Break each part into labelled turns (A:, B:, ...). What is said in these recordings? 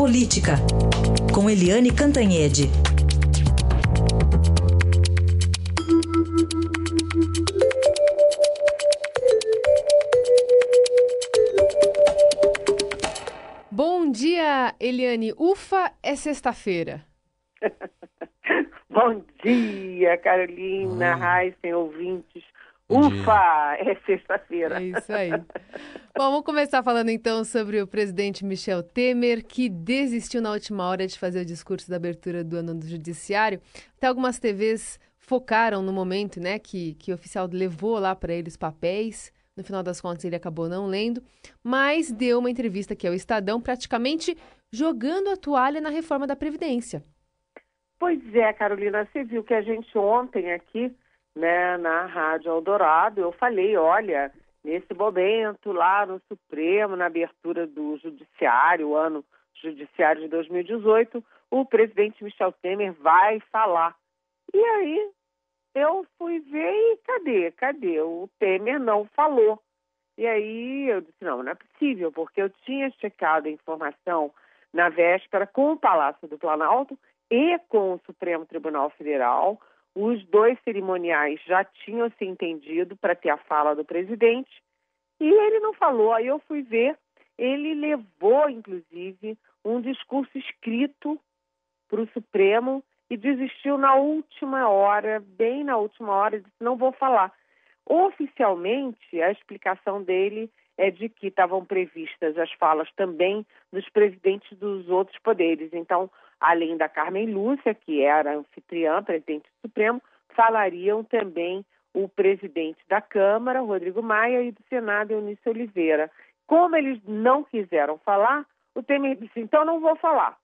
A: Política, com Eliane Cantanhede.
B: Bom dia, Eliane. Ufa, é sexta-feira.
C: Bom dia, Carolina, Raíssen, ouvintes. Ufa, é sexta-feira.
B: É isso aí. Bom, vamos começar falando então sobre o presidente Michel Temer, que desistiu na última hora de fazer o discurso da abertura do ano do Judiciário. Até algumas TVs focaram no momento né, que, que o oficial levou lá para ele os papéis. No final das contas, ele acabou não lendo, mas deu uma entrevista aqui ao Estadão, praticamente jogando a toalha na reforma da Previdência.
C: Pois é, Carolina, você viu que a gente ontem aqui né, na Rádio Eldorado, eu falei, olha, nesse momento lá no Supremo, na abertura do Judiciário, o ano Judiciário de 2018, o presidente Michel Temer vai falar. E aí eu fui ver e cadê? Cadê? O Temer não falou. E aí eu disse, não, não é possível, porque eu tinha checado a informação na véspera com o Palácio do Planalto e com o Supremo Tribunal Federal. Os dois cerimoniais já tinham se entendido para ter a fala do presidente e ele não falou. Aí eu fui ver, ele levou, inclusive, um discurso escrito para o Supremo e desistiu na última hora, bem na última hora, disse: não vou falar. Oficialmente, a explicação dele é de que estavam previstas as falas também dos presidentes dos outros poderes. Então, além da Carmen Lúcia, que era anfitriã, presidente do Supremo, falariam também o presidente da Câmara, Rodrigo Maia, e do Senado, Eunice Oliveira. Como eles não quiseram falar, o Temer disse: então não vou falar.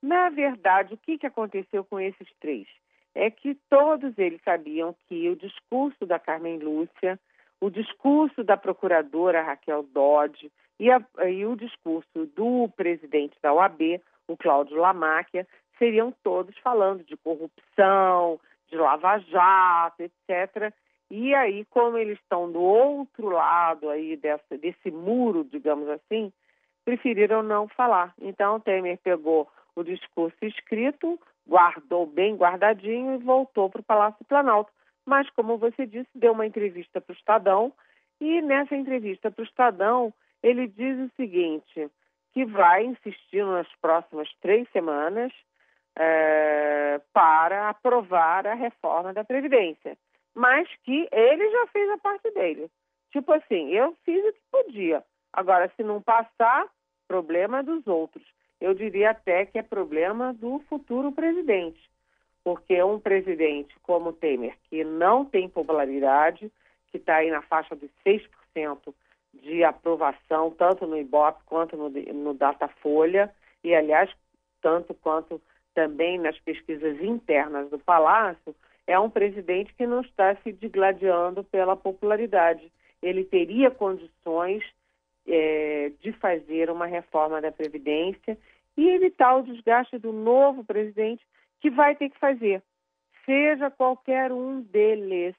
C: Na verdade, o que, que aconteceu com esses três? É que todos eles sabiam que o discurso da Carmen Lúcia o discurso da procuradora Raquel Dodge e, a, e o discurso do presidente da OAB, o Cláudio Lamáquia, seriam todos falando de corrupção, de lava-jato, etc. E aí, como eles estão do outro lado aí dessa, desse muro, digamos assim, preferiram não falar. Então, Temer pegou o discurso escrito, guardou bem guardadinho e voltou para o Palácio Planalto mas, como você disse, deu uma entrevista para o Estadão e nessa entrevista para o Estadão ele diz o seguinte, que vai insistir nas próximas três semanas é, para aprovar a reforma da Previdência, mas que ele já fez a parte dele. Tipo assim, eu fiz o que podia. Agora, se não passar, problema dos outros. Eu diria até que é problema do futuro presidente porque um presidente como Temer, que não tem popularidade, que está aí na faixa de 6% de aprovação, tanto no Ibope quanto no, no Datafolha, e, aliás, tanto quanto também nas pesquisas internas do Palácio, é um presidente que não está se digladiando pela popularidade. Ele teria condições é, de fazer uma reforma da Previdência e evitar o desgaste do novo presidente, que vai ter que fazer. Seja qualquer um deles,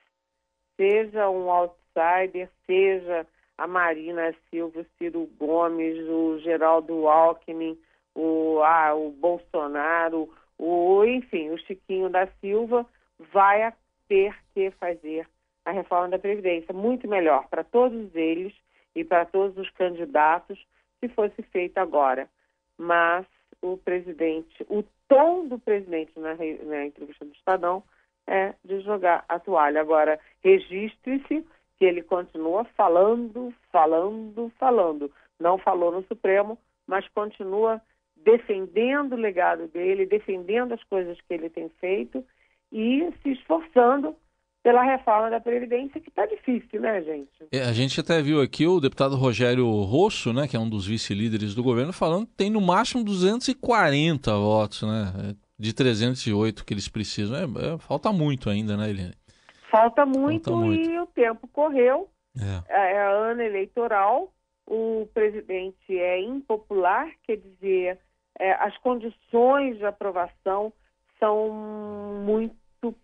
C: seja um outsider, seja a Marina Silva, o Ciro Gomes, o Geraldo Alckmin, o, ah, o Bolsonaro, o, enfim, o Chiquinho da Silva, vai ter que fazer a reforma da Previdência. Muito melhor para todos eles e para todos os candidatos se fosse feita agora. Mas o presidente, o tom do presidente na, na entrevista do Estadão é de jogar a toalha. Agora, registre-se que ele continua falando, falando, falando. Não falou no Supremo, mas continua defendendo o legado dele, defendendo as coisas que ele tem feito e se esforçando pela reforma da Previdência, que está difícil, né, gente?
D: É, a gente até viu aqui o deputado Rogério Rosso, né, que é um dos vice-líderes do governo, falando que tem no máximo 240 votos, né, de 308 que eles precisam. É, é, falta muito ainda, né, Eliane?
C: Falta muito, falta muito. e o tempo correu.
D: É.
C: é, é ano eleitoral, o presidente é impopular, quer dizer, é, as condições de aprovação são muito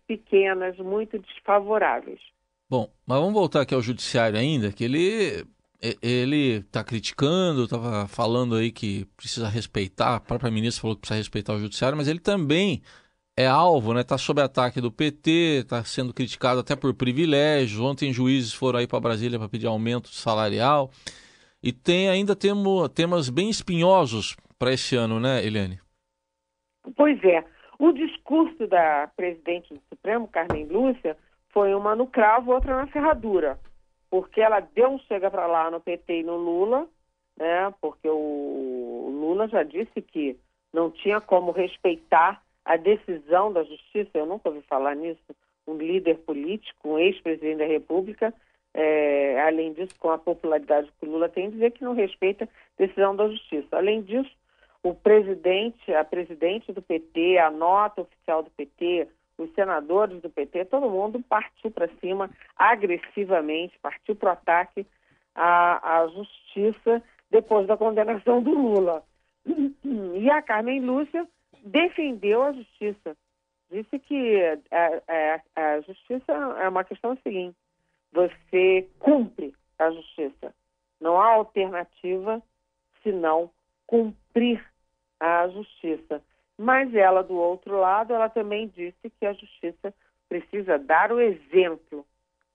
C: pequenas, muito desfavoráveis.
D: Bom, mas vamos voltar aqui ao judiciário ainda, que ele ele está criticando, estava falando aí que precisa respeitar, a própria ministra falou que precisa respeitar o judiciário, mas ele também é alvo, né? Está sob ataque do PT, está sendo criticado até por privilégios. Ontem juízes foram aí para Brasília para pedir aumento salarial. E tem ainda temo, temas bem espinhosos para esse ano, né, Eliane?
C: Pois é. O discurso da presidente do Supremo, Carmen Lúcia, foi uma no cravo, outra na ferradura. Porque ela deu um chega para lá no PT e no Lula, né? Porque o Lula já disse que não tinha como respeitar a decisão da justiça, eu nunca ouvi falar nisso, um líder político, um ex-presidente da República, é, além disso, com a popularidade que o Lula tem, dizer que não respeita a decisão da justiça. Além disso, o presidente, a presidente do PT, a nota oficial do PT, os senadores do PT, todo mundo partiu para cima agressivamente, partiu para o ataque à, à justiça depois da condenação do Lula. E a Carmen Lúcia defendeu a justiça. Disse que a, a, a justiça é uma questão seguinte: você cumpre a justiça. Não há alternativa senão cumprir a justiça. Mas ela, do outro lado, ela também disse que a justiça precisa dar o exemplo,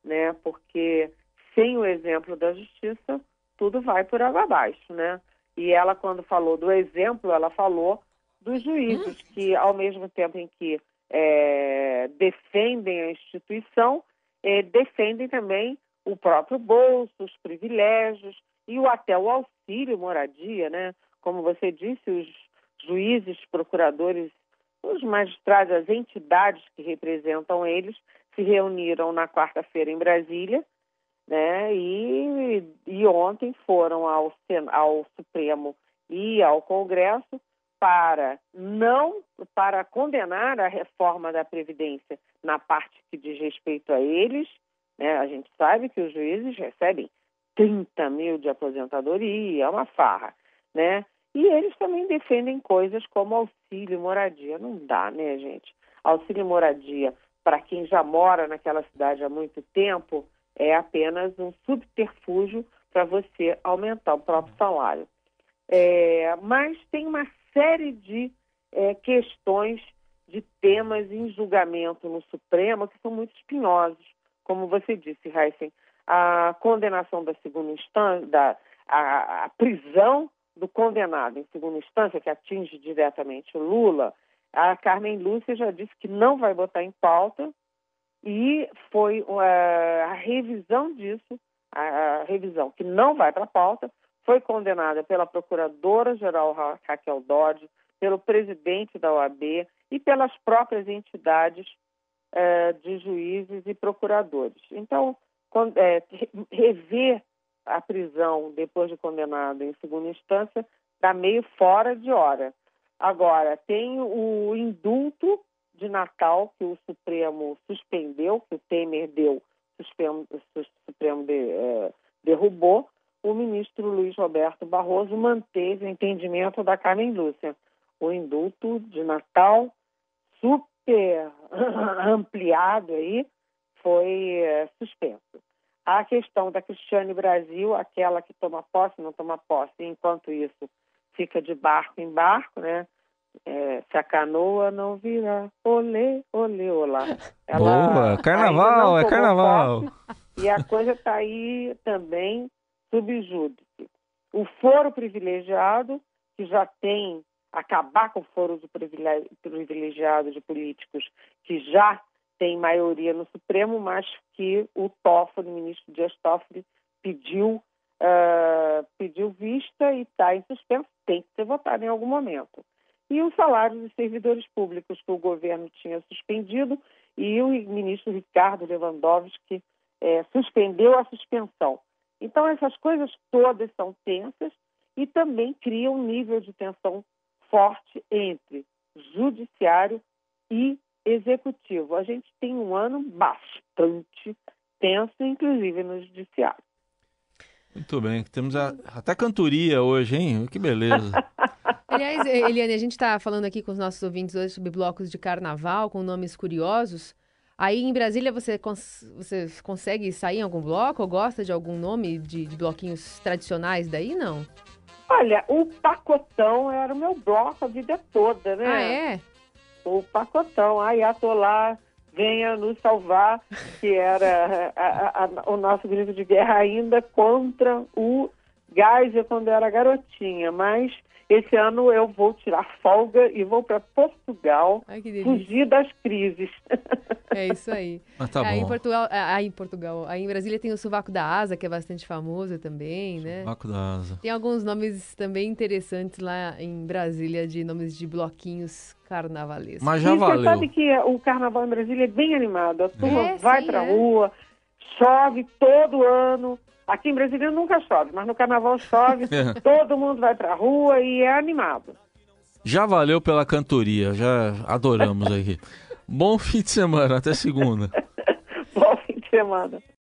C: né? Porque sem o exemplo da justiça, tudo vai por água abaixo, né? E ela, quando falou do exemplo, ela falou dos juízes, que ao mesmo tempo em que é, defendem a instituição, é, defendem também o próprio bolso, os privilégios e o, até o auxílio moradia, né? Como você disse, os juízes, procuradores, os magistrados, as entidades que representam eles se reuniram na quarta-feira em Brasília, né? E, e ontem foram ao, ao Supremo e ao Congresso para não para condenar a reforma da previdência na parte que diz respeito a eles, né? A gente sabe que os juízes recebem 30 mil de aposentadoria, é uma farra, né? E eles também defendem coisas como auxílio moradia. Não dá, né, gente? Auxílio moradia para quem já mora naquela cidade há muito tempo é apenas um subterfúgio para você aumentar o próprio salário. É, mas tem uma série de é, questões, de temas em julgamento no Supremo que são muito espinhosos. Como você disse, Heisen, a condenação da segunda instância, da, a, a prisão do condenado em segunda instância, que atinge diretamente o Lula, a Carmen Lúcia já disse que não vai botar em pauta e foi uh, a revisão disso, a, a revisão que não vai para a pauta, foi condenada pela Procuradora-Geral Raquel Dodge, pelo presidente da OAB e pelas próprias entidades eh, de juízes e procuradores. Então, quando, eh, rever a prisão depois de condenado em segunda instância está meio fora de hora. Agora, tem o indulto de Natal que o Supremo suspendeu, que o Temer deu, o Supremo, o Supremo de, eh, derrubou, o ministro Luiz Roberto Barroso manteve o entendimento da Carmen Lúcia. O indulto de Natal, super ampliado aí, foi é, suspenso. A questão da Cristiane Brasil, aquela que toma posse, não toma posse, enquanto isso fica de barco em barco, né? É, se a canoa não virar, olê, olê, olá.
D: Ela Boa, carnaval, é carnaval.
C: Posse, e a coisa está aí também subjúdice. O foro privilegiado, que já tem acabar com o foro do privilegiado de políticos que já tem maioria no Supremo, mas que o Toffoli, o ministro Dias Toffoli, pediu, uh, pediu vista e está em suspenso, tem que ser votado em algum momento. E o salário dos servidores públicos que o governo tinha suspendido e o ministro Ricardo Lewandowski eh, suspendeu a suspensão. Então, essas coisas todas são tensas e também criam um nível de tensão forte entre judiciário e executivo. A gente tem um ano bastante tenso, inclusive no judiciário.
D: Muito bem, temos a, até cantoria hoje, hein? Que beleza.
B: Aliás, Eliane, a gente está falando aqui com os nossos ouvintes hoje sobre blocos de carnaval com nomes curiosos. Aí em Brasília você, cons você consegue sair em algum bloco ou gosta de algum nome de, de bloquinhos tradicionais daí, não?
C: Olha, o Pacotão era o meu bloco a vida toda, né?
B: Ah, é?
C: O Pacotão. Aí tô lá, venha nos salvar, que era a, a, a, o nosso grito de guerra ainda contra o Geiser quando eu era garotinha. Mas esse ano eu vou tirar folga e vou para Portugal
B: Ai, que
C: fugir das crises.
B: É isso aí.
D: Mas tá
B: aí
D: bom.
B: em Portugal, aí em Portugal, aí em Brasília tem o Sovaco da Asa, que é bastante famoso também, né?
D: Sovaco da asa.
B: Tem alguns nomes também interessantes lá em Brasília de nomes de bloquinhos carnavalescos.
D: Mas já
C: e
D: valeu.
C: você sabe que o carnaval em Brasília é bem animado. A turma
B: É,
C: vai
B: sim,
C: pra
B: é.
C: rua, chove todo ano. Aqui em Brasília nunca chove, mas no carnaval chove,
D: É.
C: todo mundo vai pra rua e é animado.
D: Já valeu pela cantoria, já adoramos aqui. Bom fim de semana, até segunda.
C: Bom fim de semana.